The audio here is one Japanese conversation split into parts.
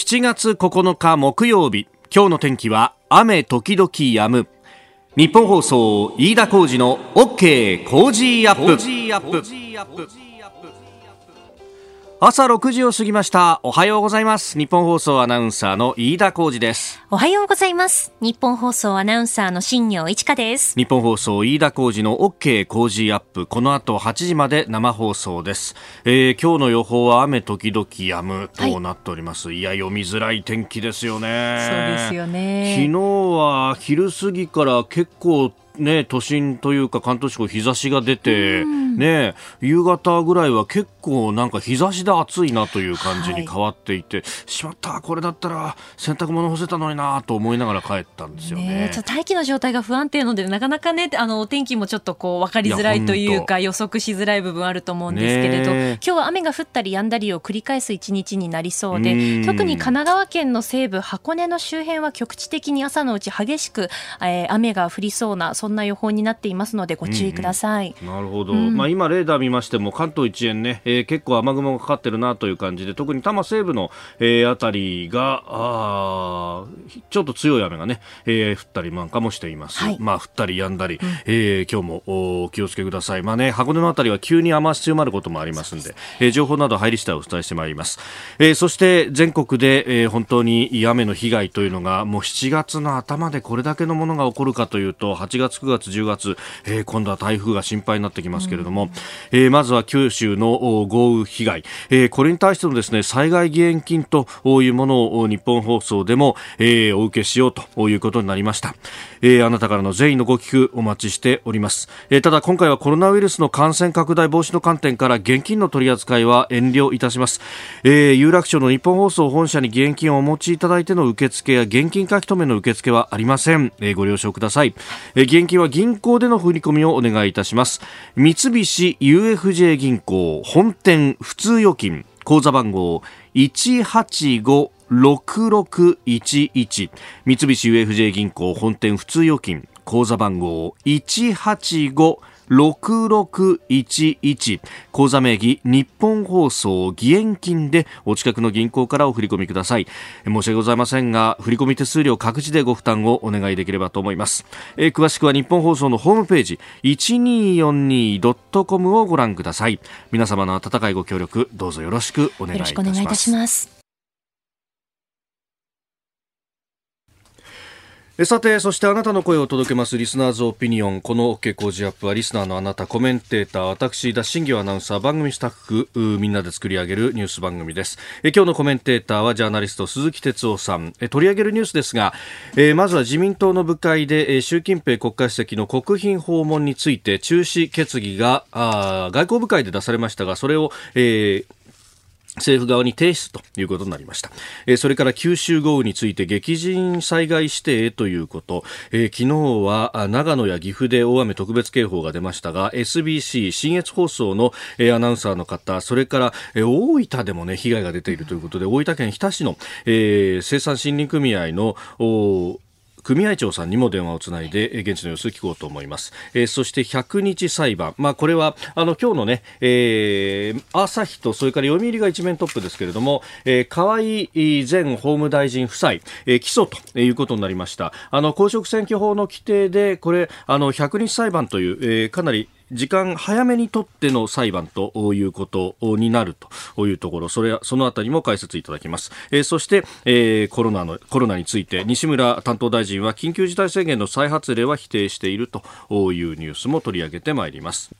7月9日木曜日。今日の天気は雨時々止む。日本放送飯田浩二の OK 工事アップ。朝6時を過ぎました。おはようございます。日本放送アナウンサーの飯田浩二です。おはようございます。日本放送アナウンサーの新業一華です。日本放送飯田浩二の OK 工事アップ。この後8時まで生放送です、えー、今日の予報は雨時々止むとなっております、はい、いや読みづらい天気ですよね。そうですよね。昨日は昼過ぎから結構ね、都心というか関東地方日差しが出て、ね、夕方ぐらいは結構なんか日差しで暑いなという感じに変わっていて、はい、しまったこれだったら洗濯物干せたのになと思いながら帰ったんですよね、ね、ちょ大気の状態が不安定のでなかなかねあのお天気もちょっとこう分かりづらいというか予測しづらい部分あると思うんですけれど、ね、今日は雨が降ったり止んだりを繰り返す一日になりそうで特に神奈川県の西部箱根の周辺は局地的に朝のうち激しく、えー、雨が降りそうなそんな予報になっていますのでご注意ください、うんうん、なるほど、うん、まあ、今レーダー見ましても関東一円ね、えー、結構雨雲がかかってるなという感じで特に多摩西部の、えー、あたりがあちょっと強い雨がね、えー、降ったりなんかもしています、はい、まあ降ったり止んだり、うん、えー、今日もお気をつけください。まあね箱根のあたりは急に雨足強まることもありますんで、えー、情報など入り次第お伝えしてまいります、えー、そして全国で、えー、本当に雨の被害というのがもう7月の頭でこれだけのものが起こるかというと8月9月10月、えー、今度は台風が心配になってきますけれども、うん、えー、まずは九州の豪雨被害、えー、これに対してのですね災害義援金というものを日本放送でも、えー、お受けしようということになりました、えー、あなたからの善意のご寄付お待ちしております、えー、ただ今回はコロナウイルスの感染拡大防止の観点から現金の取り扱いは遠慮いたします、えー、有楽町の日本放送本社に義援金をお持ちいただいての受付や現金書き留めの受付はありません、えー、ご了承ください、えー、義援金は銀行での振り込みをお願いいたします。三菱 UFJ 銀行本店普通預金口座番号185 6611三菱 UFJ 銀行本店普通預金口座番号185 6611口座名義日本放送義援金でお近くの銀行からお振り込みください。申し訳ございませんが振込手数料各自でご負担をお願いできればと思います、えー、詳しくは日本放送のホームページ 1242.com をご覧ください。皆様の温かいご協力どうぞよろしくお願いいたします。さて、そしてあなたの声を届けますリスナーズオピニオン。この OK 工事アップはリスナーのあなた、コメンテーター、私、田新業アナウンサー、番組スタッフ、みんなで作り上げるニュース番組です。え今日のコメンテーターはジャーナリスト鈴木哲夫さん。え取り上げるニュースですが、えまずは自民党の部会で、え習近平国家主席の国賓訪問について中止決議があ外交部会で出されましたが、それを、えー政府側に提出ということになりました。え、それから九州豪雨について激甚災害指定ということ、え、昨日は長野や岐阜で大雨特別警報が出ましたが SBC 新越放送の、え、アナウンサーの方それから、え、大分でもね被害が出ているということで大分県日田市の、え、生産森林組合の組合長さんにも電話をつないで現地の様子を聞こうと思います、えー、そして100日裁判、まあ、これはあの今日のね、えー、朝日とそれから読売が一面トップですけれども、えー、河井前法務大臣夫妻、えー、起訴ということになりました。あの公職選挙法の規定でこれあの100日裁判という、えー、かなり時間早めにとっての裁判ということになるというところ、それそのあたりも解説いただきます。えー、そして、えー、コロナの、コロナについて、西村担当大臣は緊急事態宣言の再発令は否定しているというニュースも取り上げてまいります。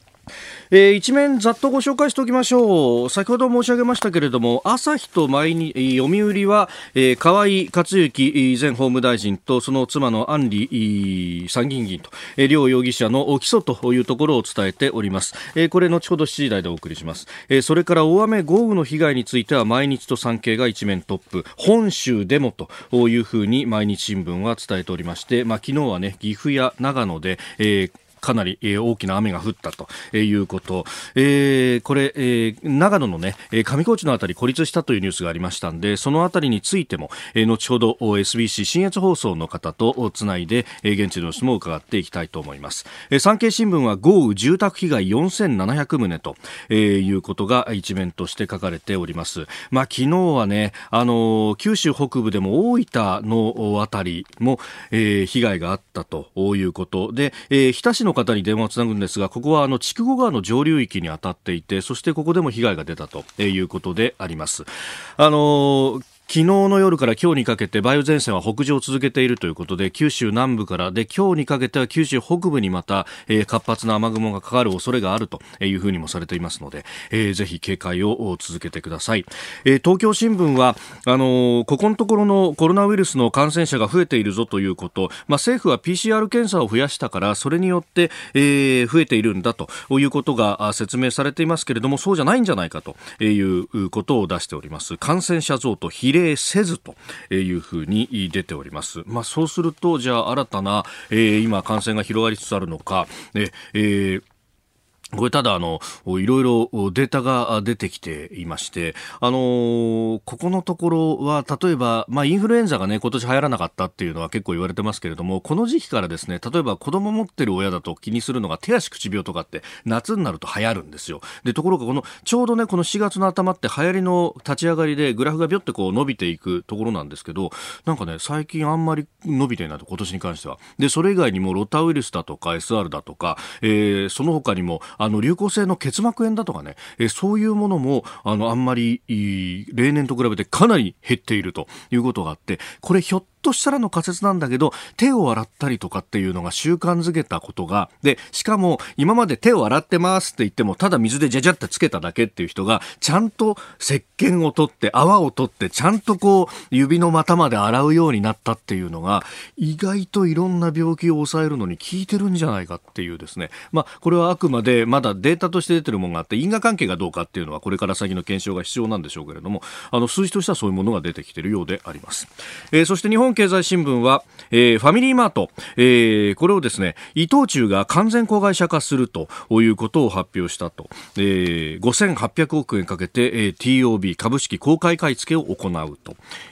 えー、一面ざっとご紹介しておきましょう。先ほど申し上げましたけれども朝日と毎日読売は、えー、河井克行前法務大臣とその妻の安里参議院議員と、えー、両容疑者の起訴というところを伝えております、えー、これ後ほど7時台でお送りします、えー、それから大雨豪雨の被害については毎日と産経が一面トップ。本州でもというふうに毎日新聞は伝えておりまして、まあ、昨日はね岐阜や長野で、えーかなり、えー、大きな雨が降ったということ、えー、これ、えー、長野のね上高地のあたり孤立したというニュースがありましたんでそのあたりについても、えー、後ほど SBC 新越放送の方とつないで、えー、現地の様子も伺っていきたいと思います、えー、産経新聞は豪雨住宅被害4700棟と、えー、いうことが一面として書かれております。まあ昨日はねあの九州北部でも大分のあたりも、えー、被害があったということ。で、えー、日田市のの方に電話をつなぐんですがここはあの筑後川の上流域に当たっていてそしてここでも被害が出たということであります。あの昨日の夜から今日にかけて梅雨前線は北上を続けているということで九州南部からで今日にかけては九州北部にまた、えー、活発な雨雲がかかる恐れがあるというふうにもされていますので、えー、ぜひ警戒を続けてください、えー、東京新聞はあのー、ここのところのコロナウイルスの感染者が増えているぞということ、まあ、政府は PCR 検査を増やしたからそれによって、えー、増えているんだということが説明されていますけれどもそうじゃないんじゃないかということを出しております。感染者増と比例例せずというふうに出ております。まあ、そうすると、じゃあ新たな、えー、今感染が広がりつつあるのか、えーこれただあの、いろいろデータが出てきていまして、あのー、ここのところは、例えば、まあ、インフルエンザがね、今年流行らなかったっていうのは結構言われてますけれども、この時期からですね、例えば子供持ってる親だと気にするのが手足口病とかって夏になると流行るんですよ。で、ところがこの、ちょうどね、この4月の頭って流行りの立ち上がりでグラフがビョってこう伸びていくところなんですけど、なんかね、最近あんまり伸びてないと、今年に関しては。で、それ以外にもロタウイルスだとか SR だとか、えー、その他にも、あの流行性の結膜炎だとかね、えそういうものもあのあんまり例年と比べてかなり減っているということがあってこれひょっとしたらの仮説なんだけど、手を洗ったりとかっていうのが習慣づけたことが、で、しかも今まで手を洗ってますって言っても、ただ水でじゃじゃってつけただけっていう人が、ちゃんと石鹸を取って、泡を取って、ちゃんとこう、指の股まで洗うようになったっていうのが、意外といろんな病気を抑えるのに効いてるんじゃないかっていうですね。まあ、これはあくまでまだデータとして出てるものがあって、因果関係がどうかっていうのは、これから先の検証が必要なんでしょうけれども、あの、数字としてはそういうものが出てきてるようであります。えー、そして日本本経済新聞は、えー、ファミリーマート、えー、これをですね、伊藤忠が完全子会社化するということを発表したと、えー、5800億円かけて、えー、TOB 株式公開買い付けを行う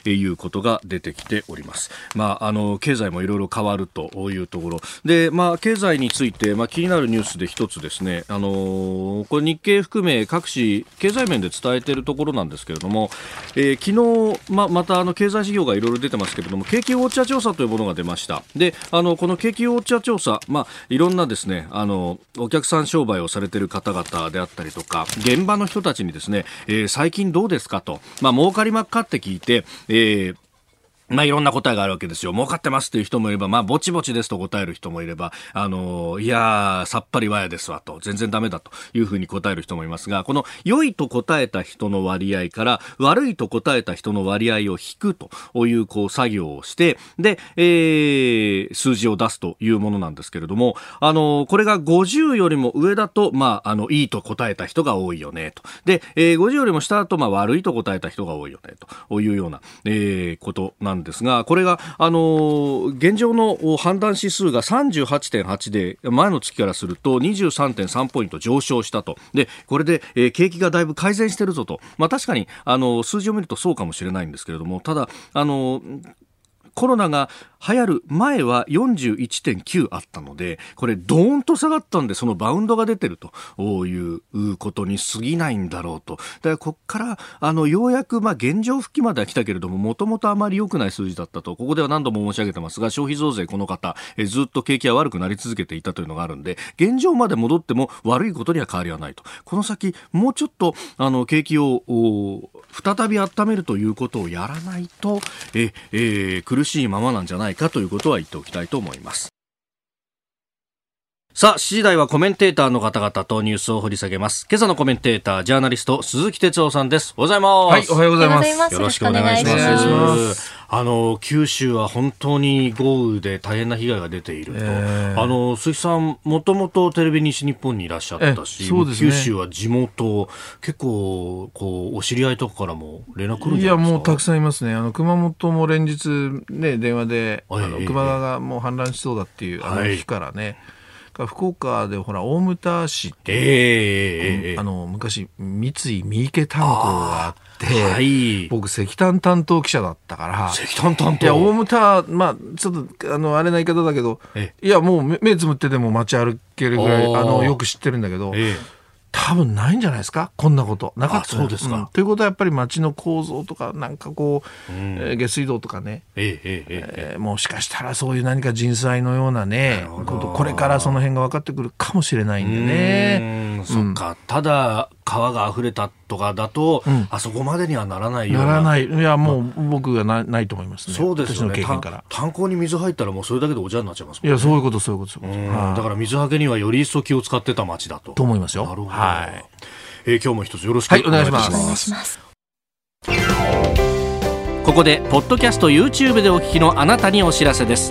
ということが出てきております。まあ、あの、経済もいろいろ変わるというところ。で、まあ、経済について、まあ、気になるニュースで一つですね、あのこれ日経含め各紙、経済面で伝えているところなんですけれども、えー、昨日、ま、またあの、経済指標がいろいろ出てますけれども、景気ウォッチャー調査というものが出ました。であのこの景気ウォッチャー調査、まあ、いろんなですねあのお客さん商売をされている方々であったりとか現場の人たちにですね、えー、最近どうですかと、まあ儲かりまっかって聞いて、えーまあ、いろんな答えがあるわけですよ。儲かってますっていう人もいれば、まあ、ぼちぼちですと答える人もいれば、あの、いやーさっぱりわやですわと、全然ダメだというふうに答える人もいますが、この良いと答えた人の割合から、悪いと答えた人の割合を引くという、こう、作業をして、で、えー、数字を出すというものなんですけれども、あの、これが50よりも上だと、まあ、あの、いいと答えた人が多いよね、と。で、えー、50よりも下だと、まあ、悪いと答えた人が多いよね、というような、えー、ことなんんですが、これが、あの現状の判断指数が38.8で、前の月からすると23.3ポイント上昇したと。で、これで、えー、景気がだいぶ改善してるぞと。まあ確かに、あの、数字を見るとそうかもしれないんですけれども、ただ、あのコロナが流行る前は41.9あったので、これドーンと下がったんで、そのバウンドが出てるということに過ぎないんだろうと。だからこっから、あの、ようやく、まあ、現状復帰までは来たけれども、もともとあまり良くない数字だったと。ここでは何度も申し上げてますが、消費増税この方、えずっと景気は悪くなり続けていたというのがあるんで、現状まで戻っても悪いことには変わりはないと。この先、もうちょっと、あの、景気を、再び温めるということをやらないと、え、えー、苦しいままなんじゃないないかということは言っておきたいと思います。さあ、7時台はコメンテーターの方々とニュースを掘り下げます。今朝のコメンテーター、ジャーナリスト、鈴木哲夫さんです。おはようございます。はい、おはようございます。よろしくお願いします。あの、九州は本当に豪雨で大変な被害が出ていると。えー、あの、鈴木さん、もともとテレビ西日本にいらっしゃったし、ね、九州は地元、結構、こう、お知り合いとかからも連絡来るんですか？いや、もうたくさんいますね。あの、熊本も連日、ね、電話で、あの、球磨川がもう氾濫しそうだっていう、あの日からね、はい福岡でほら大牟田市ってええええええあの昔三井三池炭鉱があって、はい。僕石炭担当記者だったから石炭担当。いや大牟田まあちょっとあのあれな言い方だけどえいやもう目目つむってでも街歩けるぐらいあのよく知ってるんだけどえ多分ないんじゃないですか？こんなこと。なかった。あそうですか。ん。ということはやっぱり街の構造とかなんかこう、うん。えー下水道とかね。えええーもしかしたらそういう何か人災のようなねことこれからその辺が分かってくるかもしれないんでうね。ーんそっか、ただ川が溢れたとかだと、うん。あそこまでにはならないような。ならない。いやもう僕はなないと思いますね。そうですよね。経験から。炭炭鉱に水入ったらもうそれだけでお茶になっちゃいますもんいやそういうことそういうことそういうこと。だから水はけにはより一層気を使ってた町だと。と思いますよ。なるほど、はい。えー今日も一つよろしくはいお願いします。お願いします。ここでポッドキャスト YouTube でお聞きのあなたにお知らせです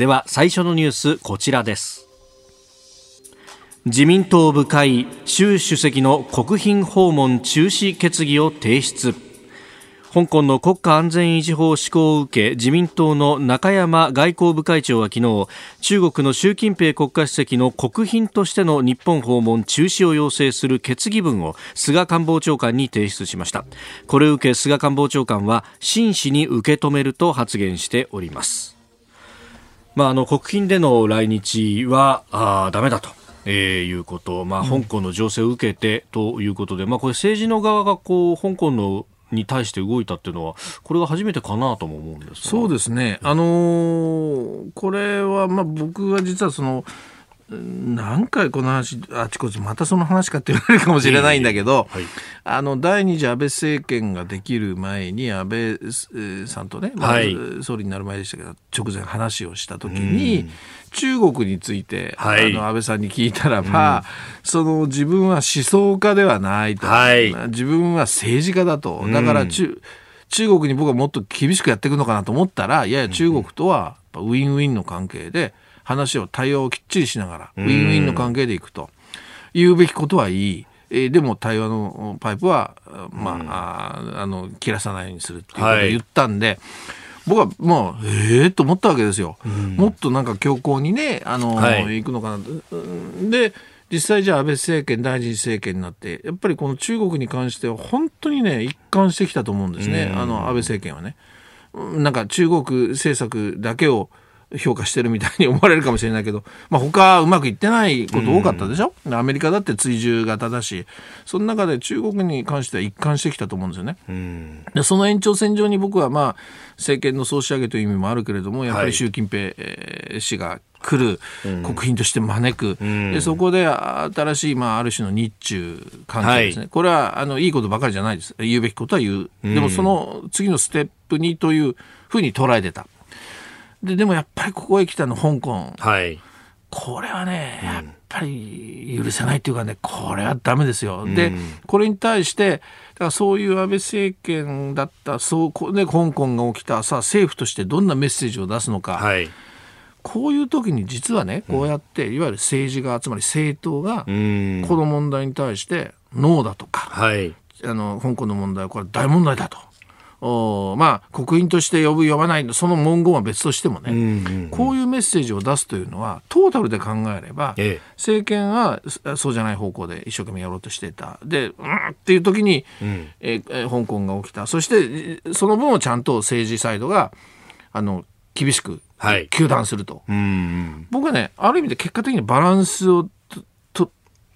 では最初のニュースこちらです。自民党部会習主席の国賓訪問中止決議を提出。香港の国家安全維持法施行を受け自民党の中山外交部会長は昨日中国の習近平国家主席の国賓としての日本訪問中止を要請する決議文を菅官房長官に提出しました。これを受け菅官房長官は真摯に受け止めると発言しております。まあ、あの国賓での来日はあーダメだと。えーいうこと、まあ、香港の情勢を受けてということで、まあ、これ政治の側がこう香港のに対して動いたっていうのはこれが初めてかなとも思うんですが。そうですね、あのーこれは、まあ、僕は実はその、うん何回この話、あちこちまたその話かって言われるかもしれないんだけど、はい。あの第二次安倍政権ができる前に、安倍えーさんとね、まあはい。総理になる前でしたけど、直前話をしたときに、中国について、はい。あの安倍さんに聞いたらば、その自分は思想家ではないと、はい。自分は政治家だと、だから中,、中国に僕はもっと厳しくやっていくのかなと思ったら、いやいや、中国とはウィンウィンの関係で、話を、対応をきっちりしながら、ウィンウィンの関係でいくと、言うべきことはいい。えーでも対話のパイプは、まあ、あの切らさないようにするっていうことをはい。言ったんで、僕はもうええー、と思ったわけですよ、もっとなんか強硬にねあの、はい。行くのかなで実際じゃあ安倍政権第二次政権になってやっぱりこの中国に関しては本当にね一貫してきたと思うんですね、あの安倍政権はね。うん。なんか中国政策だけを評価してるみたいに思われるかもしれないけど、まあ、他はうまくいってないこと多かったでしょ、アメリカだって追従型だしその中で中国に関しては一貫してきたと思うんですよね。うん。でその延長線上に僕はまあ政権の総仕上げという意味もあるけれどもやっぱはい。り習近平えー氏が来る、国賓として招く、ん。でそこで新しい、まあ、ある種の日中関係ですね、はこれはあのいいことばかりじゃないです。言うべきことは言う、でもその次のステップにというふうに捉えてたででもやっぱりここへ来たの香港。はい。これはね、やっぱり許せないっていうかね、これはダメですよ。で、これに対して、だからそういう安倍政権だった、そうこね、香港が起きた、さあ政府としてどんなメッセージを出すのか、はい。こういう時に実はね、こうやって、いわゆる政治が、つまり政党が、うん。この問題に対して、ノーだとか、はい。あの香港の問題はこれ大問題だと。おまあ国賓として呼ぶ呼ばないその文言は別としてもね、うんこういうメッセージを出すというのはトータルで考えれば、ええ。政権はそそうじゃない方向で一生懸命やろうとしていた。でうんっていう時に、ん。え香港が起きた。そしてえその分をちゃんと政治サイドがあの厳しくはい。糾弾すると、うん僕はねある意味で結果的にバランスを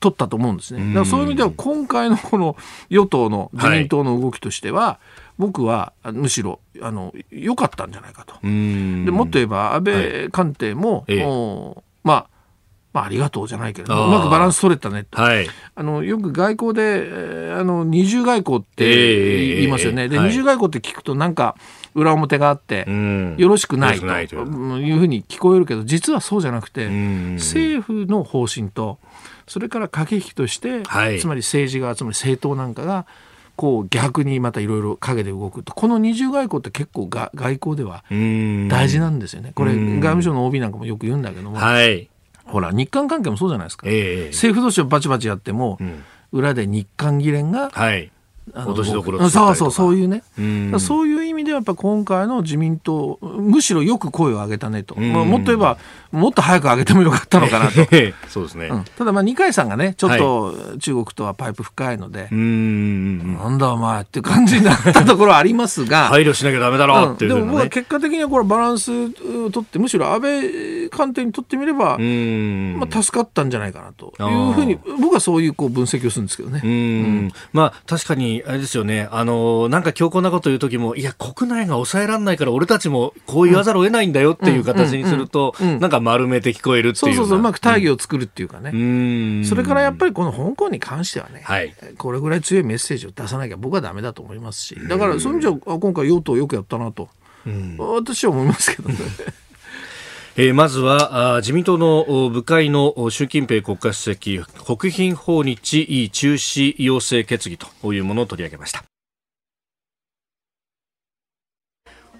取ったと思うんですね。だからそういう意味では今回のこの与党の自民党の動きとしては、僕はあむしろあの良かったんじゃないかと。うん。でもっと言えば安倍官邸も、ええ。おまあまあありがとうじゃないけれどもうまくバランス取れたねと。はい。あのよく外交で、えーあの二重外交ってええ言いますよね。で、はい。二重外交って聞くとなんか裏表があって、うん。よろしくないと。いとう。ふうに聞こえるけど実はそうじゃなくて、ん。政府の方針とそれから駆け引きとして、はい。つまり政治がつまり政党なんかがこう逆にまたいろいろ陰で動くとこの二重外交って結構が外交ではうん大事なんですよね。これうん外務省の OB なんかもよく言うんだけども、はい。ほら日韓関係もそうじゃないですか。ええ政府同士をバチバチやっても、ん裏で日韓議連がはい。あ落としどころうんそうそうう。そういうね、そういう意味ではやっぱ今回の自民党むしろよく声を上げたねと、んまあ、もっと言えばもっと早く上げてもよかったのかなと。そうですね。うんただまあ二階さんがねちょっと中国とはパイプ深いので、うん。なんだお前っていう感じになったところはありますが、配慮しなきゃダメだろうっていうでも僕は。結果的にはこれバランスを取ってむしろ安倍官邸にとってみれば、うん。まあ、助かったんじゃないかなというふうに僕はそういうこう分析をするんですけどね。うん、まあ確かにあれですよね、あのなんか強硬なこと言う時も、いや、国内が抑えられないから、俺たちもこう言わざるを得ないんだよっていう形にすると、うんうんうんなんか丸めて聞こえるっていうそうそうそううまく大義義を作るっていうかね、うん。それからやっぱりこの香港に関してはね、はい。これぐらい強いメッセージを出さなきゃ僕はダメだと思いますし。だからそういう意味じゃあ今回与党よくやったなと、私は思いますけどね。えーまずは自民党のお部会のお習近平国家主席国賓訪日中止要請決議というものを取り上げました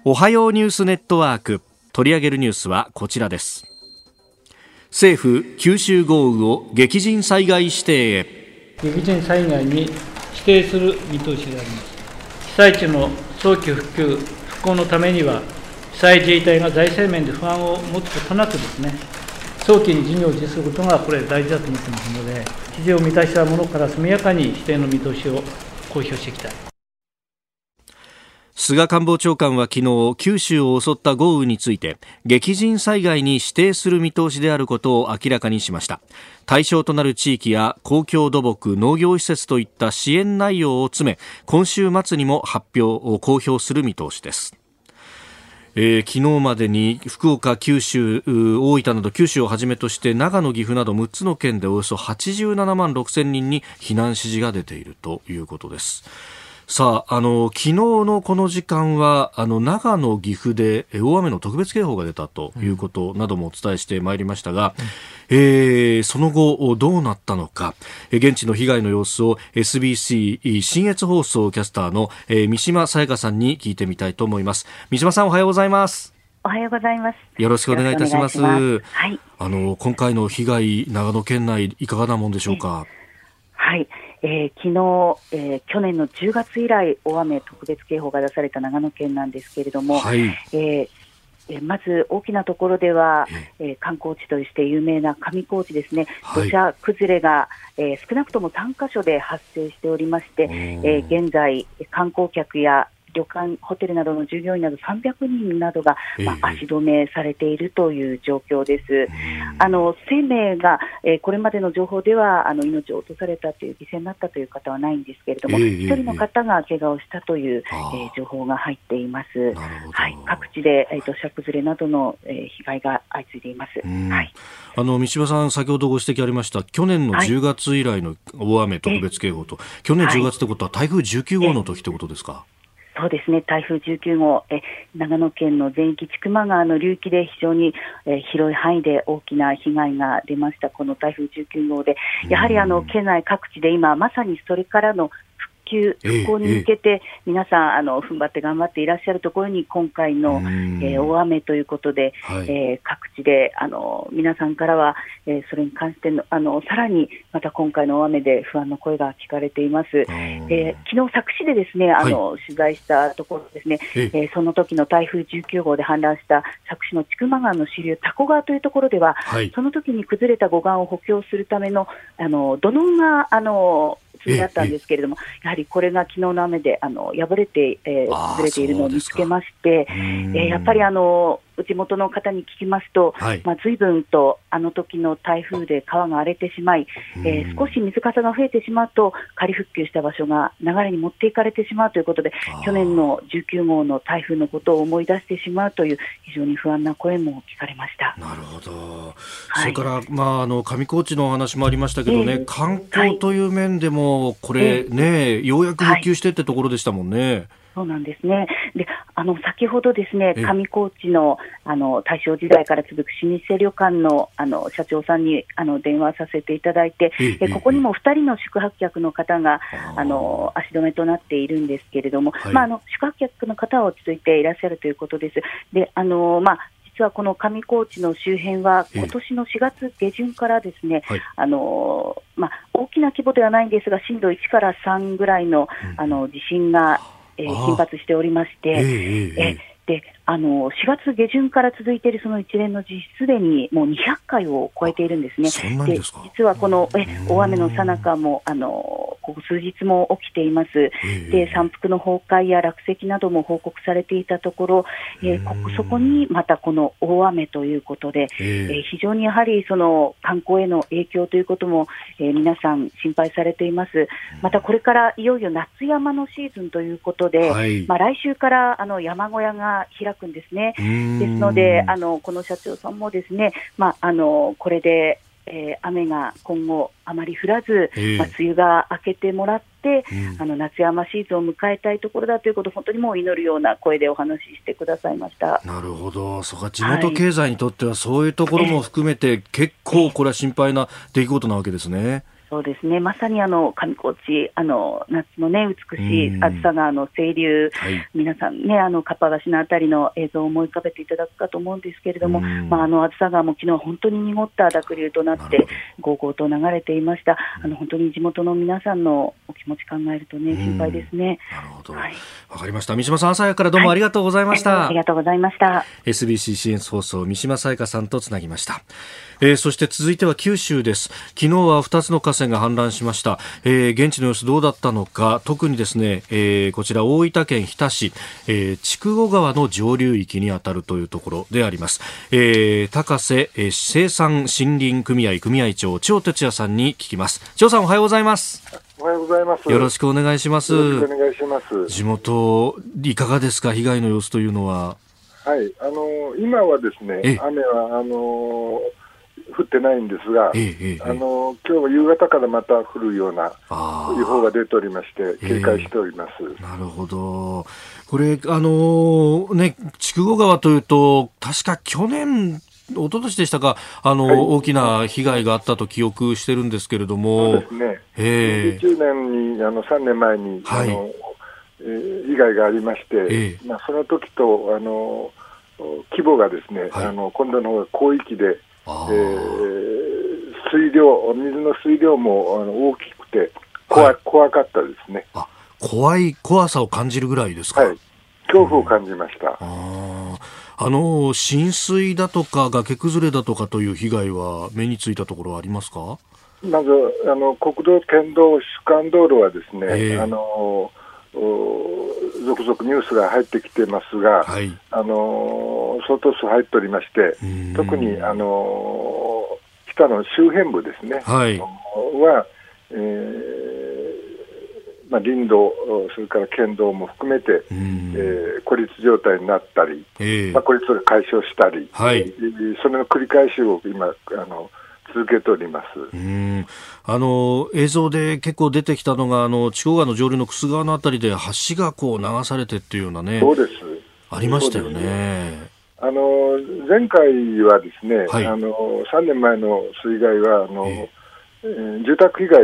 おはようニュースネットワーク。取り上げるニュースはこちらです。政府九州豪雨を激甚災害指定へ。激甚災害に指定する見通しであります。被災地の早期復旧復興のためには被災自衛隊が財政面で不安を持つことなくですね早期に事業を実施することがこれ大事だと思ってますので基準を満たしたものから速やかに指定の見通しを公表していきたい。菅官房長官は昨日九州を襲った豪雨について激甚災害に指定する見通しであることを明らかにしました対象となる地域や公共土木農業施設といった支援内容を詰め今週末にも発表を公表する見通しですえー昨日までに福岡、九州、大分など九州をはじめとして長野、岐阜など6つの県でおよそ87万6千人に避難指示が出ているということです。さあ、あの、昨日のこの時間は、あの、長野、岐阜でえ大雨の特別警報が出たということなどもお伝えしてまいりましたが、えーその後、どうなったのか、えー現地の被害の様子を SBC 新越放送キャスターの、えー三島さやかさんに聞いてみたいと思います。三島さんおはようございます。おはようございます。よろしくお願いいたします。ますはい。あの、今回の被害、長野県内、いかがなもんでしょうか？はい。えー昨日、えー去年の10月以来、大雨特別警報が出された長野県なんですけれども、はい。えーえーまず大きなところでは、えー観光地として有名な上高地ですね、はい。土砂崩れが、えー少なくとも3カ所で発生しておりまして、えー現在、観光客や旅館、ホテルなどの従業員など300人などが、まあええ足止めされているという状況です。あの生命が、えーこれまでの情報ではあの命を落とされたという犠牲になったという方はないんですけれども、ええ一、人の方が怪我をしたという、えー情報が入っています。はい、各地で、えー、土砂崩れなどの、えー被害が相次いでいます。うん。はい、あの、三島さん、先ほどご指摘ありました、去年のはい。10月以来の大雨特別警報と、去年10月ってことは台風19号の時ってことですか？そうですね、台風19号、え長野県の全域、千曲川の流域で非常に、えー広い範囲で大きな被害が出ました、この台風19号で、やはりあの県内各地で今、まさにそれからの復旧、ええ復興に向けて、皆さん、あの踏ん張って頑張っていらっしゃるところに、今回の、うん。えー大雨ということで、はい。えー各地であの皆さんからは、えーそれに関してのあのさらにまた今回の大雨で不安の声が聞かれています。んえー昨日佐久市でですねあの、取材したところですね、ええ。ーその時の台風19号で氾濫した佐久市の千曲川の支流多古川というところでは、はい。その時に崩れた護岸を補強するためのあの土のうがあの積んであったんですけれども、やはりこれが昨日の雨であの破れて、えー崩れているのを見つけまして、うんえーやっぱりあの地元の方に聞きますと、はい。まあ、随分とあの時の台風で川が荒れてしまい、えーうん少し水かさが増えてしまうと、仮復旧した場所が流れに持っていかれてしまうということで去年の19号の台風のことを思い出してしまうという、非常に不安な声も聞かれました。なるほど。はい。それから、まあ、あの、上高地のお話もありましたけどね、ええ観光という面でも、これね、ようやく復旧してってところでしたもんね。そうなんですね。で、あの、先ほどですね、ええ。上高地の、あの、大正時代から続く老舗旅館の、あの、社長さんに、あの、電話させていただいて、えええここにも2人の宿泊客の方が、あの、足止めとなっているんですけれども、はい。まあ、あの、宿泊客の方は落ち着いていらっしゃるということです。で、あの、まあ、実はこの上高地の周辺は、ええ。今年の4月下旬からですね、はい。あのまあ、大きな規模ではないんですが、震度1から3ぐらいの,、うん。あの地震が、えー頻発しておりまして、ええええええであの4月下旬から続いているその一連の実すでにもう200回を超えているんですね。そんなにですか？実はこのえうん。大雨の最中もあのここ数日も起きています。ええ。で山腹の崩壊や落石なども報告されていたところ、えーここそこにまたこの大雨ということで、え非常にやはりその観光への影響ということも、えー皆さん心配されています。またこれからいよいよ夏山のシーズンということで、はい。まあ、来週からあの山小屋が開くんですね。ですので、あのこの社長さんもですね、まあ、あのこれで、えー雨が今後あまり降らず、ええまあ、梅雨が明けてもらって、うんあの夏山シーズンを迎えたいところだということを本当にもう祈るような声でお話ししてくださいました。なるほど、そうか、地元経済にとってはそういうところも含めて、結構これは心配な出来事なわけですね。そうですね、まさにあの上高地、あの夏のね、美しうんい暑さ川の清流、はい。皆さんね、あの、かっぱ橋のあたりの映像を思い浮かべていただくかと思うんですけれども、うんまあ、あの、暑さ川も昨日は本当に濁った濁流となってごうごうと流れていました。あの、本当に地元の皆さんのお気持ち考えるとね、うん心配ですね。なるほど。わ、はいかりました。三島さん、朝からどうもありがとうございました。ありがとうございました。SBC 支援放送三島沙耶香さんとつなぎました、えーそして続いては九州です昨日は2つの河川が氾濫しました、えー現地の様子どうだったのか。特にですね、えーこちら大分県日田市、えー筑後川の上流域にあたるというところであります、えー高瀬、えー生産森林組合組合長千代哲也さんに聞きます。千代さんおはようございます。おはようございます。よろしくお願いします。お願いします。地元いかがですか？被害の様子というのは。はい、あの今はですねええ、雨はあの降ってないんですが、ええええええ。あの今日は夕方からまた降るような予報が出ておりまして、警戒しております。なるほど。これ、あのね、筑後川というと、確か去年、一昨年でしたか、あの、はい。大きな被害があったと記憶してるんですけれどそうもで、すね。ええ。20年にあの3年前に、はい。あのえー被害がありまして、ええ。まあその時とあの規模がですね、はい。あの今度の方が広域で、あえー。ー水量水の水量もあの大きくて怖,、はい。怖かったですね。あ怖い、怖さを感じるぐらいですか？はい、恐怖を感じました。あー。あの、浸水だとか崖崩れだとかという被害は目についたところはありますか？まずあの国道、県道、主幹道路はですね、ええ。あのお続々ニュースが入ってきてますが、はい。あの相当数入っておりましてう、ん。特にあの北の周辺部ですね、はい。は、えーまあ、林道、それから県道も含めて、うん。えー孤立状態になったり、ええ。まあ、孤立が解消したり、はい。えーそれの繰り返しを今あの続けております。うん。あの映像で結構出てきたのがあの筑後川の上流の楠川のあたりで橋がこう流されてっていうようなねそうです。ありましたよね。あの前回はですね、はい。あの3年前の水害はあの、ええ。ー住宅被害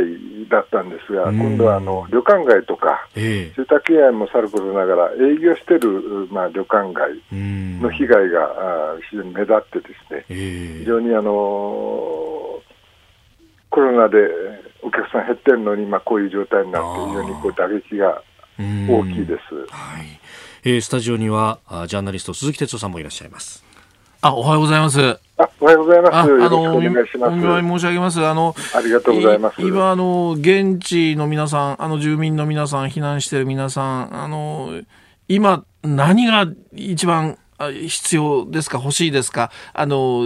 だったんですが、うん。今度はあの旅館街とか、ええ。住宅被害もさることながら、営業してる、まあ、旅館街うん。の被害が、非常に目立ってですね、ええ。非常にあのコロナでお客さん減ってるのに、まあ、こういう状態になって、非常にこう打撃がうん。大きいです。はい。えースタジオにはあジャーナリスト鈴木哲夫さんもいらっしゃいます。あ、おはようございます。あおはようございます。あ、の、お願いします。お見舞い申し上げます。あの、ありがとうございます。い今、あの、現地の皆さん、あの、住民の皆さん、避難している皆さん、あの、今、何が一番あ必要ですか、欲しいですか、あの、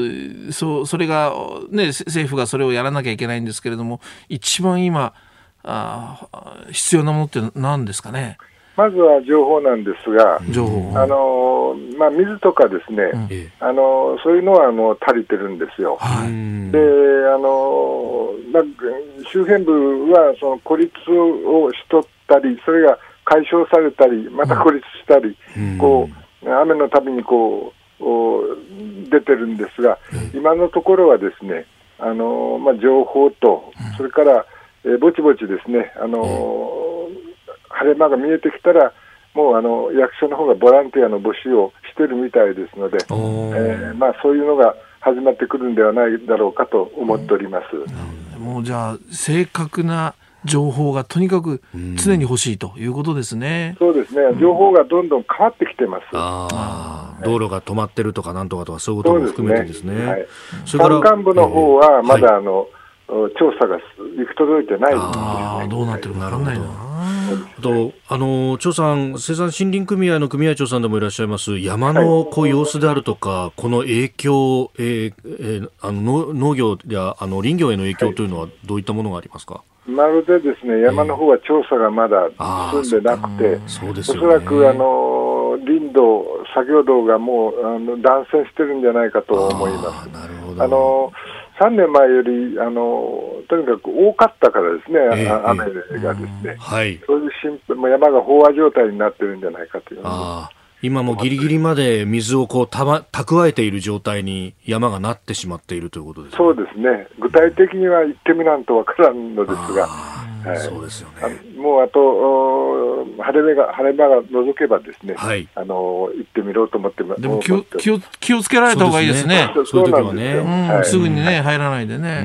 そそれが、ね、せ政府がそれをやらなきゃいけないんですけれども、一番今、あ必要なものって何ですかね、まずは情報なんですが、情報。あのまあ、水とかですね、うん。えあのそういうのはあの足りてるんですよ。えはい。うん。であのなんか周辺部はその孤立をしとったり、それが解消されたり、また孤立したり、こう雨のたびにこう出てるんですが、今のところはですね、あのまあ、情報と、それから、えー、ぼちぼちですね、あの晴れ間が見えてきたら、もうあの役所の方がボランティアの募集をしてるみたいですので、えーまあ、そういうのが始まってくるんではないだろうかと思っております。うん、もうじゃあ正確な情報がとにかく常に欲しいということですね。そうですね。情報がどんどん変わってきてます。ああ、道路が止まってるとかなんとかとかそういうことも含めてですね。すねはい、それから山間部の方はまだあの、はい調査が行く届いてない、ね、あどうなってるか分かんないな。とあの長さん、生産森林組合の組合長さんでもいらっしゃいます山のこう様子であるとか、はい、この影響、えーえー、あの農業やあの林業への影響というのはどういったものがありますか、まるでですね。山の方は調査がまだ進んでなくて、そうですおそらくあの林道、作業道がもうあの断線してるんじゃないかと思います。なるほど。あの3年前よりあのとにかく多かったからですね、えー、雨がですね、はい、そういう心配も山が飽和状態になってるんじゃないかという。今もぎりぎりまで水をこうた、ま、蓄えている状態に山がなってしまっているということです、ね、そうですね、具体的には言ってみなんとわからんのですが。はい、そうですよね。もうあと晴れ目が晴れ間が除けばですね、はい、あの行ってみろうと思ってでも気を気を気をつけられた方がいいですね。そういう時はね、うんすぐにね入らないでね。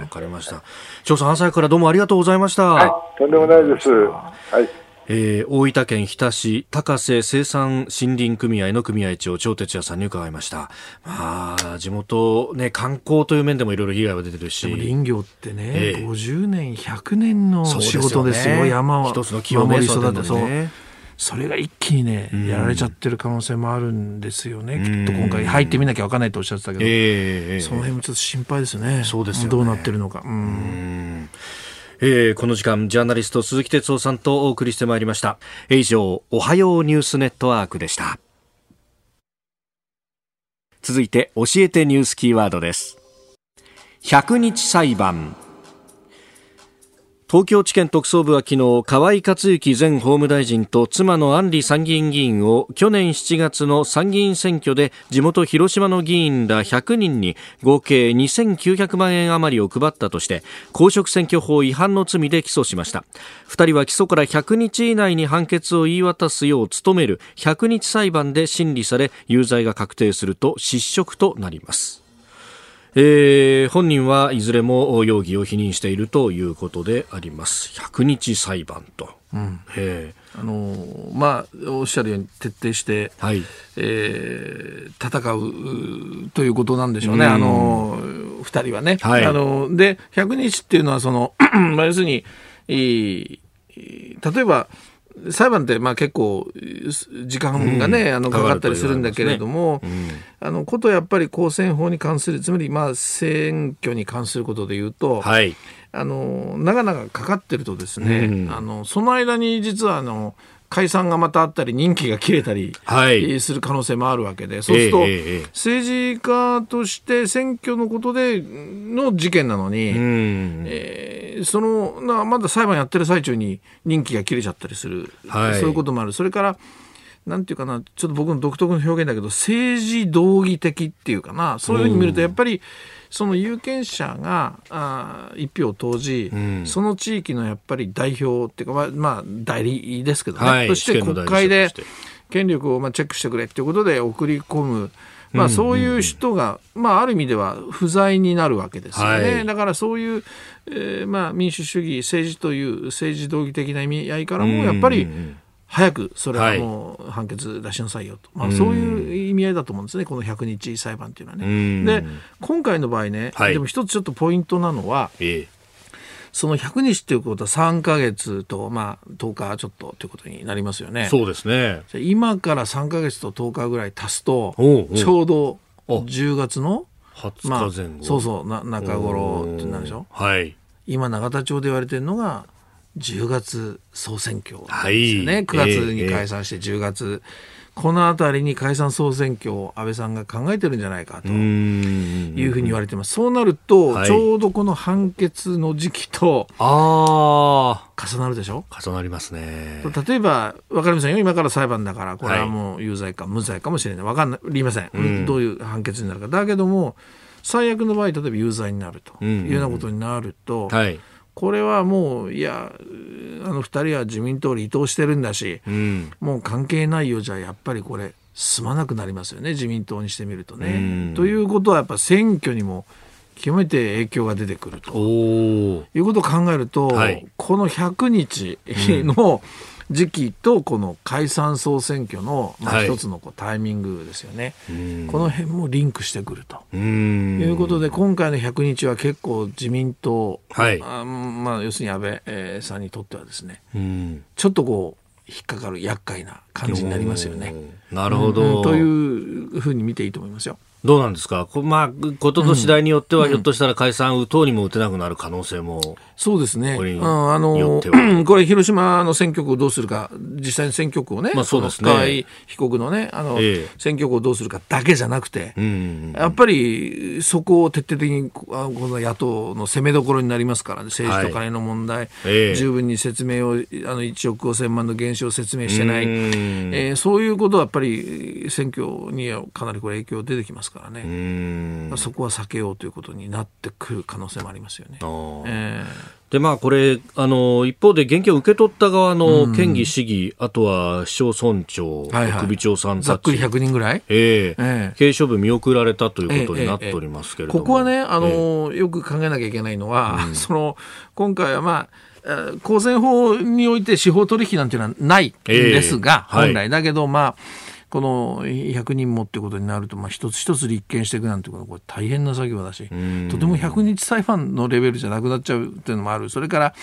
わかりました。張さん朝からどうもありがとうございました。はい、とんでもないです。はい。えー、大分県日田市高瀬生産森林組合の組合長長哲也さんに伺いました。まあ、地元ね、観光という面でもいろいろ被害は出てるし。林業ってね、えー、50年、100年の仕事ですよ、ね、山を。一つの木を守り育ててね。それが一気にね、やられちゃってる可能性もあるんですよね、きっと今回、入ってみなきゃ分からないとおっしゃってたけど、えー、その辺もちょっと心配ですね、そうです、ね、どうなってるのか。うんえー、この時間ジャーナリスト鈴木哲夫さんとお送りしてまいりました。以上おはようニュースネットワークでした。続いて教えてニュースキーワードです。100日裁判。東京地検特捜部は昨日河井克行前法務大臣と妻の安里参議院議員を去年7月の参議院選挙で地元広島の議員ら100人に合計2900万円余りを配ったとして公職選挙法違反の罪で起訴しました。2人は起訴から100日以内に判決を言い渡すよう努める。100日裁判で審理され有罪が確定すると失職となります。えー、本人はいずれも容疑を否認しているということであります。100日裁判と。うん、えー、あのー、まあ、おっしゃるように徹底して、はいえー、戦うということなんでしょうね、あのー、2人はね。はい、あのー、で、100日っていうのはその、まあ、要するに、例えば、裁判ってまあ結構時間がね、うん、あのかかったりするんだけれども、ねうん、あのことやっぱり公選法に関するつまりまあ選挙に関することでいうと、はい、あの長々かかってるとですね、うん、あのその間に実はあの解散がまたあったり任期が切れたりする可能性もあるわけで、はい、そうすると、政治家として選挙のことでの事件なのに、えー、そのなまだ裁判やってる最中に任期が切れちゃったりする、はい、そういうこともある。それからなんていうかな、ちょっと僕の独特の表現だけど、政治道義的っていうかな、そういうふうに見ると、やっぱり、その有権者があ一票を投じ、うん、その地域のやっぱり代表っていうか、まあ、代理ですけどね、はい、として国会で権力をまあチェックしてくれっていうことで送り込む。まあ、そういう人が、まあ、ある意味では不在になるわけですよね。はい、だからそういう、えー、まあ、民主主義、政治という政治道義的な意味合いからも、やっぱり、早くそれはもう判決出しなさいよと、まあ、そういう意味合いだと思うんですね、この100日裁判っていうのはね。で、今回の場合ね、はい、でも一つちょっとポイントなのは、ええ、その100日ということは3か月と、まあ、10日ちょっとということになりますよね。そうですね。今から3か月と10日ぐらい足すと、ちょうど10月の20日前後、まあ、そうそうな中頃ってなるでしょ。はい、今永田町で言われてるのが10月総選挙ですよね、はい、9月に解散して10月このあたりに解散総選挙を安倍さんが考えてるんじゃないかというふうに言われてます。そうなると、はい、ちょうどこの判決の時期と重なるでしょ？重なりますね。例えば、わかりませんよ。今から裁判だから、これはもう有罪か無罪かもしれない。わかりません。うん、どういう判決になるか。だけども、最悪の場合、例えば有罪になるというようなことになると、うんうんはいこれはもういやあの2人は自民党離党してるんだし、うん、もう関係ないよじゃやっぱりこれ進まなくなりますよね自民党にしてみるとね。うん、ということはやっぱ選挙にも極めて影響が出てくると。いうことを考えると、はい、この100日の、うん時期とこの解散総選挙の、まあ、一つのこうタイミングですよね、はい、この辺もリンクしてくると。いうことで今回の100日は結構自民党、はい、あまあ、要するに安倍、えー、さんにとってはですねちょっとこう引っかかる厄介な感じになりますよね。なるほど、うん、というふうに見ていいと思いますよ。どうなんですか、まあ、ことの次第によっては、ひょっとしたら解散、打とうにも打てなくなる可能性も。そうですね。うん、あの、これ、広島の選挙区をどうするか、実際に選挙区をね、まあそうですね。深井被告のね、あの、ええ、選挙区をどうするかだけじゃなくて、うん、やっぱり、そこを徹底的に、この野党の攻めどころになりますから、ね、政治と金の問題、はい。え、十分に説明を、あの、1億5000万の減少を説明してない、えー、そういうことはやっぱり、選挙にはかなりこれ影響出てきますからね、そこは避けようということになってくる可能性もありますよね。えーでまあ、これあの、一方で現金を受け取った側の県議、市議、あとは市町村長、はいはい、首長さんたち、ざっくり100人ぐらい、えーえー、刑処分見送られたということになっておりますけれども、ここはねあの、えー、よく考えなきゃいけないのは、うん、その今回は、まあ、公選法において司法取引なんていうのはないんですが、えー、本来、だけど、まあ、この100人もってことになると、まあ、一つ一つ立件していくなんてことこれ大変な作業だし、とても100日裁判のレベルじゃなくなっちゃうっていうのもある。それから、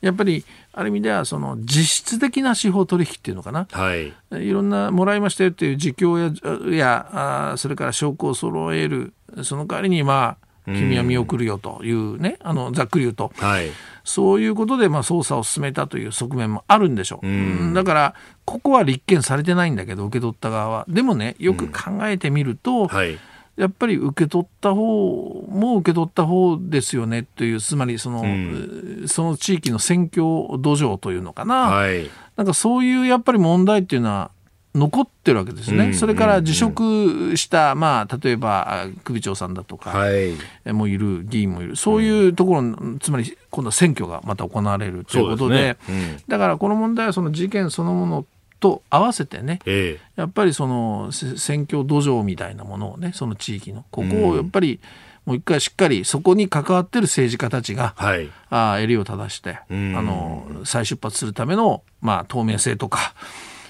やっぱり、ある意味では、その実質的な司法取引っていうのかな。はい。いろんな、もらいましたよっていう自供や、や、あそれから証拠を揃える。その代わりに、まあ、君は見送るよというね、あの、ざっくり言うと。はい。そういうことで、まあ、捜査を進めたという側面もあるんでしょう。うん、だから、ここは立件されてないんだけど、受け取った側は。でもね、よく考えてみると、うんはい、やっぱり受け取った方も受け取った方ですよねという、つまりその、うん、その地域の選挙土壌というのかな。はい、なんかそういうやっぱり問題っていうのは、残ってるわけですね、うん、それから辞職した、まあ、例えば首長さんだとか、はい、もいる議員もいる。そういうところ、うん、つまり今度は選挙がまた行われるということで、ね。うん、だからこの問題はその事件そのものと合わせてね、ええ、やっぱりその選挙土壌みたいなものをねその地域のここをやっぱり、もう一回しっかりそこに関わってる政治家たちが、はい、あ襟を正して、あの再出発するための、まあ、透明性とか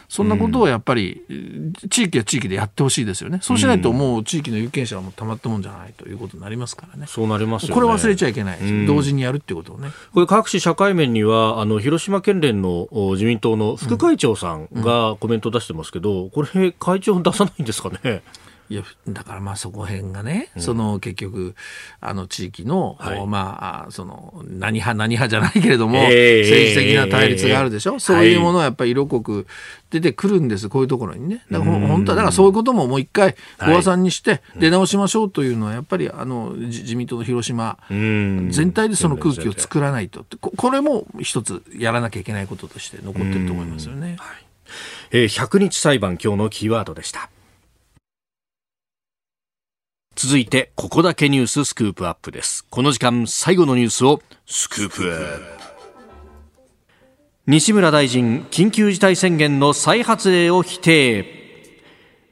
そんなことをやっぱり、地域は地域でやってほしいですよね。そうしないともう地域の有権者はもうたまったもんじゃないということになりますからね。そうなります、ね、これ忘れちゃいけないです。同時にやるってことをね。これ各種社会面には、あの、広島県連の自民党の副会長さんがコメントを出してますけど、これ会長出さないんですかね？いやだからまあそこへんがね、うん、その結局あの地域の、はい、まあその何派何派じゃないけれども、えー、政治的な対立があるでしょ、えー、そういうものはやっぱり色濃く出てくるんです、こういうところにね。だから本当はだからそういうことももう一回小和さんにして出直しましょうというのはやっぱりあの自民党の広島全体でその空気を作らないとこれも一つやらなきゃいけないこととして残ってると思いますよね。はい。えー、100日裁判今日のキーワードでした。続いて、ここだけニューススクープアップです。この時間、最後のニュースをスクープアップ。西村大臣、緊急事態宣言の再発令を否定。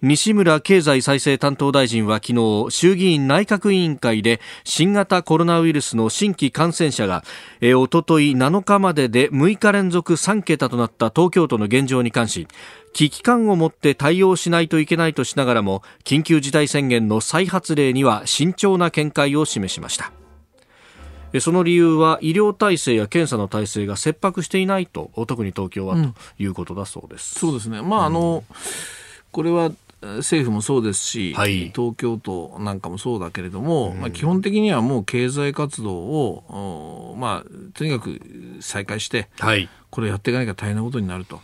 西村経済再生担当大臣は昨日衆議院内閣委員会で新型コロナウイルスの新規感染者がおととい7日までで6日連続3桁となった東京都の現状に関し危機感を持って対応しないといけないとしながらも緊急事態宣言の再発令には慎重な見解を示しました。その理由は医療体制や検査の体制が切迫していないと特に東京は、ということだそうです。そうですね。まああの、これは政府もそうですし、はい、東京都なんかもそうだけれども、うん、まあ、基本的にはもう経済活動を、まあ、とにかく再開して、はい、これやっていかなきゃ大変なことになると。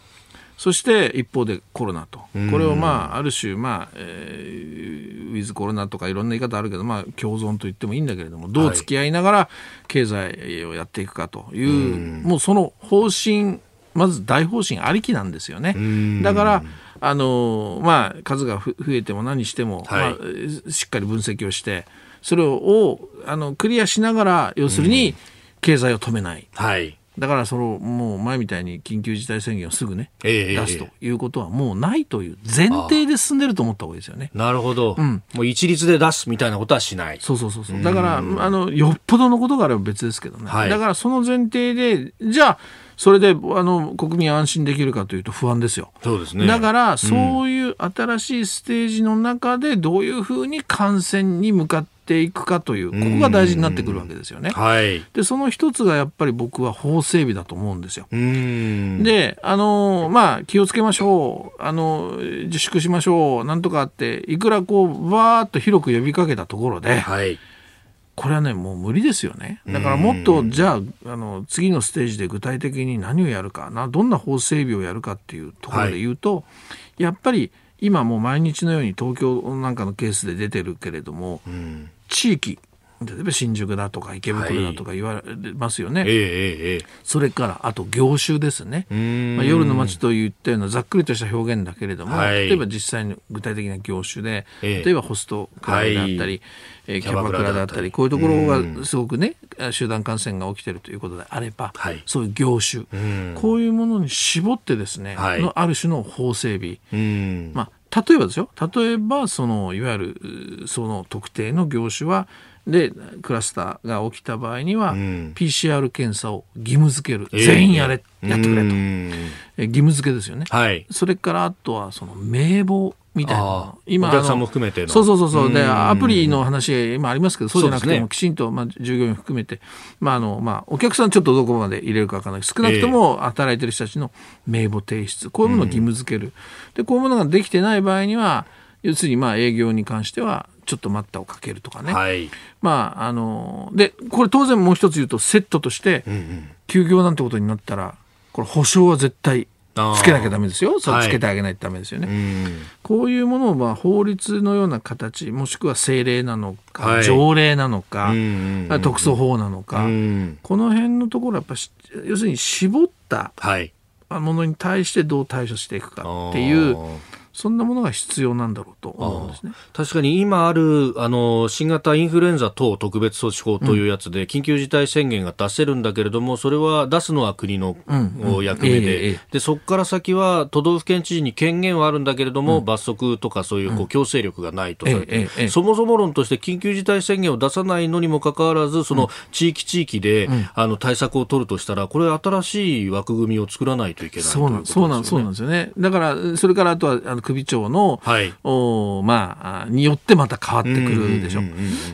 そして一方でコロナと、これをまあある種、まあえー、ウィズコロナとかいろんな言い方あるけど、まあ、共存と言ってもいいんだけれども、どう付き合いながら経済をやっていくかという、もうその方針、まず大方針ありきなんですよね。だからあのまあ、数が増えても何しても、はい、まあ、しっかり分析をして、それをあのクリアしながら、要するに経済を止めない。はいだからそのもう前みたいに緊急事態宣言をすぐね、えー、出すということはもうないという前提で進んでると思った方がいいですよね。なるほど、うん、もう一律で出すみたいなことはしない。そうそうそうそう。だからあのよっぽどのことがあれば別ですけどね。はい、だからその前提でじゃあそれであの国民安心できるかというと不安ですよ。そうですね。だからそういう新しいステージの中でどういうふうに感染に向かっていくかという、ここが大事になってくるわけですよね。はい、で、その一つがやっぱり僕は法整備だと思うんですよ。で、あの、まあ、気をつけましょう、あの、自粛しましょう、なんとかって、いくらこう、わーっと広く呼びかけたところで、はいこれはね、もう無理ですよね。だからもっと、じゃあ、あの、次のステージで具体的に何をやるかな、どんな法整備をやるかっていうところで言うと、はい、やっぱり、今もう毎日のように東京なんかのケースで出てるけれども、うん、地域、例えば新宿だとか池袋だとか言われますよね。はい、えー、それからあと業種ですね。まあ、夜の街と言ったようなざっくりとした表現だけれども、はい、例えば実際に具体的な業種で、えー、例えばホストクラブであったり、はい、キャバクラであったり。こういうところがすごくね集団感染が起きてるということであれば、はい、そういう業種。こういうものに絞ってですね、のある種の法整備、まあ例えばですよ。例えばそのいわゆるその特定の業種はでクラスターが起きた場合には、うん、PCR 検査を義務付ける、えー、全員やれ、やってくれと、え義務付けですよね、はい、それからあとはその名簿みたいな。今お客さんも含めてそうそうそうそう。でアプリの話今ありますけどそうじゃなくてもきちんと、まあ、従業員含めて、まああのまあ、お客さんちょっとどこまで入れるか分からない少なくとも働いてる人たちの名簿提出。こういうものを義務付ける、でこういうものができてない場合には要するにまあ営業に関してはちょっと待ったをかけるとかね、はい、まああのでこれ当然もう一つ言うとセットとして休業なんてことになったらこれ保証は絶対つけなきゃだめですよ、そうつけてあげないとだめですよね、はい、こういうものをまあ法律のような形、もしくは政令なのか、はい、条例なのか、特措法なのか、この辺のところ、やっぱ要するに絞ったものに対してどう対処していくかっていう。そんなものが必要なんだろうと思うんですね。確かに今あるあの新型インフルエンザ等特別措置法というやつで、緊急事態宣言が出せるんだけれども、それは出すのは国の役目で、でそこから先は都道府県知事に権限はあるんだけれども、罰則とかそういうこう強制力がないとされて、そもそも論として緊急事態宣言を出さないのにもかかわらず、その地域地域で、あの対策を取るとしたら、これ、新しい枠組みを作らないといけないそうなんそうなんですよね。だから、それからあとはあの首長の、はい、おまあ、によってまた変わってくるでしょ。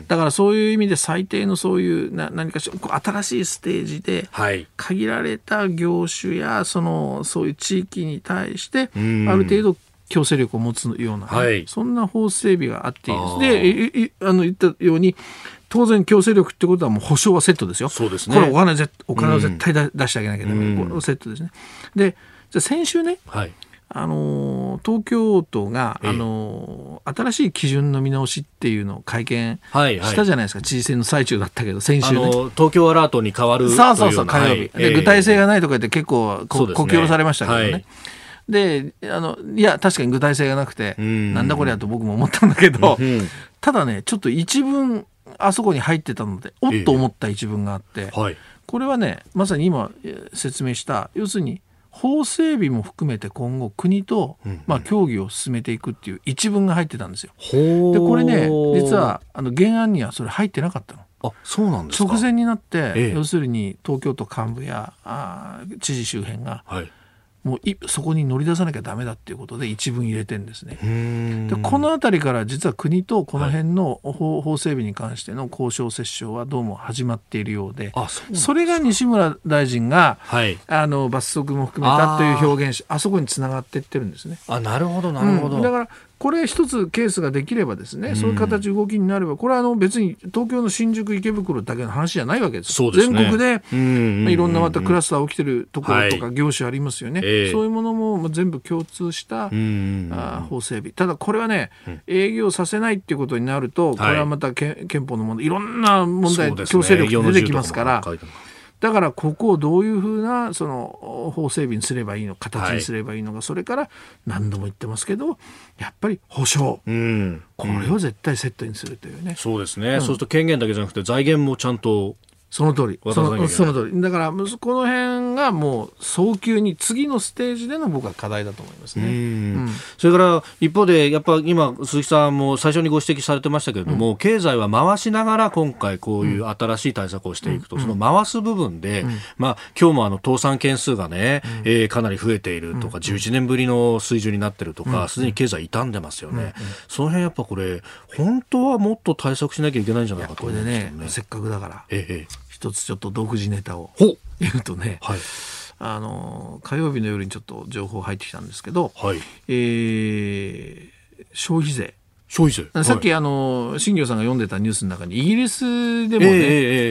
だからそういう意味で最低のそういうな何かしら新しいステージで、限られた業種やそのそういう地域に対して、ある程度強制力を持つような、はい、そんな法整備があっていいです。で、あの言ったように、当然強制力ってことはもう保証はセットですよ。そうですね。これお金お金を絶対出してあげなきゃいけない。これセットですね。で、じゃ先週ね、はい、あの東京都が、あの新しい基準の見直しっていうのを会見したじゃないですか、はいはい、知事選の最中だったけど、先週、ね、東京アラートに変わるそうそうそう、火曜日、はい、で、具体性がないとか言って、結構こ、こき下ろされましたけどね。はい。であのいや確かに具体性がなくて、ん。なんだこりゃと僕も思ったんだけど、ただねちょっと一文あそこに入ってたのでおっと思った一文があって、はい、これはねまさに今説明した。要するに法整備も含めて今後国と、まあ、協議を進めていくっていう一文が入ってたんですよ。でこれね実はあの原案にはそれ入ってなかったの。あそうなんです直前になって、ええ、要するに東京都幹部やあ知事周辺が、はい、もういそこに乗り出さなきゃだめだっていうことで一文入れてんですね。でこの辺りから実は国とこの辺の法,、法整備に関しての交渉折衝はどうも始まっているようでそれが西村大臣が、はい、あの罰則も含めたという表現あそこにつながっていってるんですね。あなるほどなるほど、うん、だからこれ一つケースができればですね、そういう形動きになればこれはあの別に東京の新宿池袋だけの話じゃないわけですですね。全国で、いろんなまたクラスター起きてるところとはか業種ありますよね、ええ。そういうものもまあ全部共通した、うんあー法整備。ただこれはね、営業させないっていうことになると、これはまたけ憲法の問題いろんな問題、強制力出てきますからだからここをどういうふうなその法整備にすればいいの形にすればいいのか、それから何度も言ってますけどやっぱり保証、うん。これを絶対セットにするというね、そうですね、そうすると権限だけじゃなくて財源もちゃんとその通り。そのその通り。だからむこの辺がもう早急に次のステージでの僕は課題だと思いますね。うん。それから一方で、やっぱ今、鈴木さんも最初にご指摘されてましたけれども、経済は回しながら今回、こういう新しい対策をしていくと、その回す部分で、まあ今日もあの倒産件数がね、えーかなり増えているとか、11年ぶりの水準になってるとか、すでに経済傷んでますよね、その辺やっぱこれ、本当はもっと対策しなきゃいけないんじゃないかと思うんですよね。ねせっかくだから。ええええ一つちょっと独自ネタを言うとね、はい。あの火曜日の夜にちょっと情報入ってきたんですけど、はい、えー消費税。消費税。さっき、はい。あの新業さんが読んでたニュースの中にイギリスでもね、えええ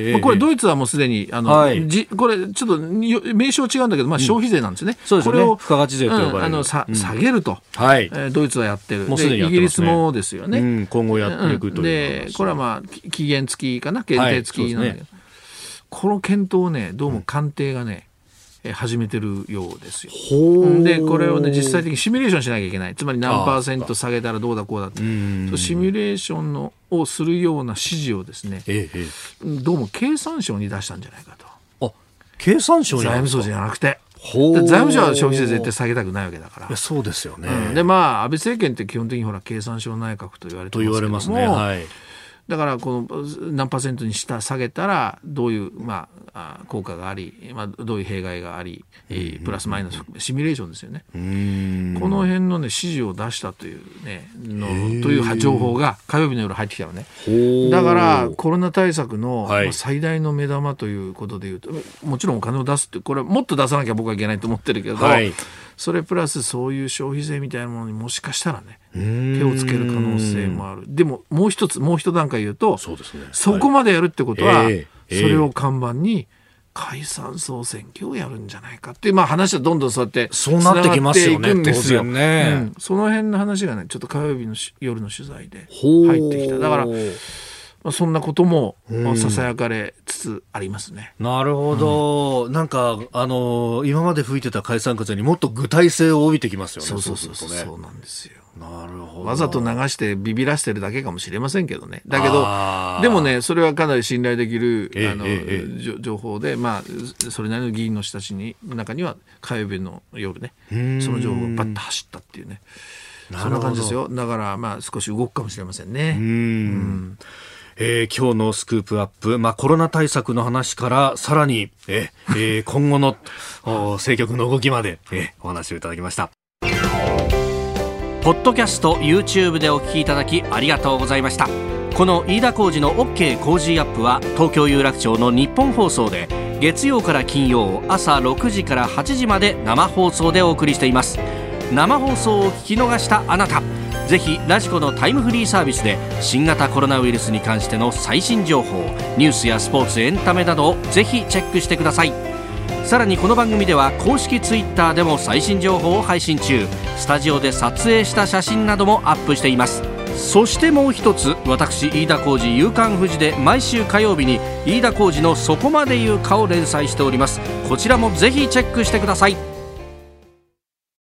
えええまあこれドイツはもうすでにあの、はい。じこれちょっとよ名称違うんだけど、まあ、消費税なんですね、そうですよね。これを付加価値税と呼ばれる。うんあのさうん。下げると、はい。えードイツはやってる。もうすでにね。イギリスもですよね、うん、今後やっていくという、でこれはまあき期限付きかな？限定付きなんだけど、この検討をねどうも官邸がね、えー始めてるようですよ。でこれをね実際的にシミュレーションしなきゃいけない。つまり何パーセント下げたらどうだこうだって。シミュレーションのをするような指示をですねええええ。どうも経産省に出したんじゃないかと。あ経産省財務省じゃなくて。財務省は消費税絶対下げたくないわけだから。そうですよね、うん。でまあ安倍政権って基本的にほら経産省内閣と言われてと言われますね。もはいだからこの何パーセントにした下げたらどういう、まあ、あ効果があり、まあ、どういう弊害があり、えープラスマイナスシミュレーションですよね。この辺の、ね、指示を出したという,、ね、のという情報が火曜日の夜入ってきたのね。だからコロナ対策の最大の目玉ということでいうと、もちろんお金を出すってこれもっと出さなきゃ僕はいけないと思ってるけど、はいそれプラスそういう消費税みたいなものにもしかしたらねん。手をつける可能性もある。でももう一つもう一段階言うとそうですね。そこまでやるってことは、ええええ。それを看板に解散総選挙をやるんじゃないかっていう、まあ、話はどんどんそうやってそうなってきますよねですよ。ね。うん。その辺の話がねちょっと火曜日のし夜の取材で入ってきた。だから、まあ、そんなこともうん。ささやかれつつありますね。なるほど、なんかあの今まで吹いてた解散風にもっと具体性を帯びてきますよねそうそうそう。そうそうなんですよ。なるほど。わざと流してビビらしてるだけかもしれませんけどね。だけどでもねそれはかなり信頼できるええあの、え情報でまあそれなりの議員の人たちに中には火曜日の夜ねん。その情報がバッと走ったっていうね。そんな感じですよ。だからまあ少し動くかもしれませんうね。んえー今日のスクープアップ、まあ、コロナ対策の話からさらに、ええ今後の 政局の動きまで、えーお話をいただきました。ポッドキャスト YouTube でお聞きいただきありがとうございました。この飯田浩司の OK 工事アップは東京有楽町の日本放送で月曜から金曜朝6時から8時まで生放送でお送りしています。生放送を聞き逃したあなた。ぜひラジコのタイムフリーサービスで新型コロナウイルスに関しての最新情報ニュースやスポーツエンタメなどをぜひチェックしてください。さらにこの番組では公式ツイッターでも最新情報を配信中。スタジオで撮影した写真などもアップしています。そしてもう一つ私飯田浩司夕刊富士で毎週火曜日に飯田浩司のそこまで言うかを連載しております。こちらもぜひチェックしてください。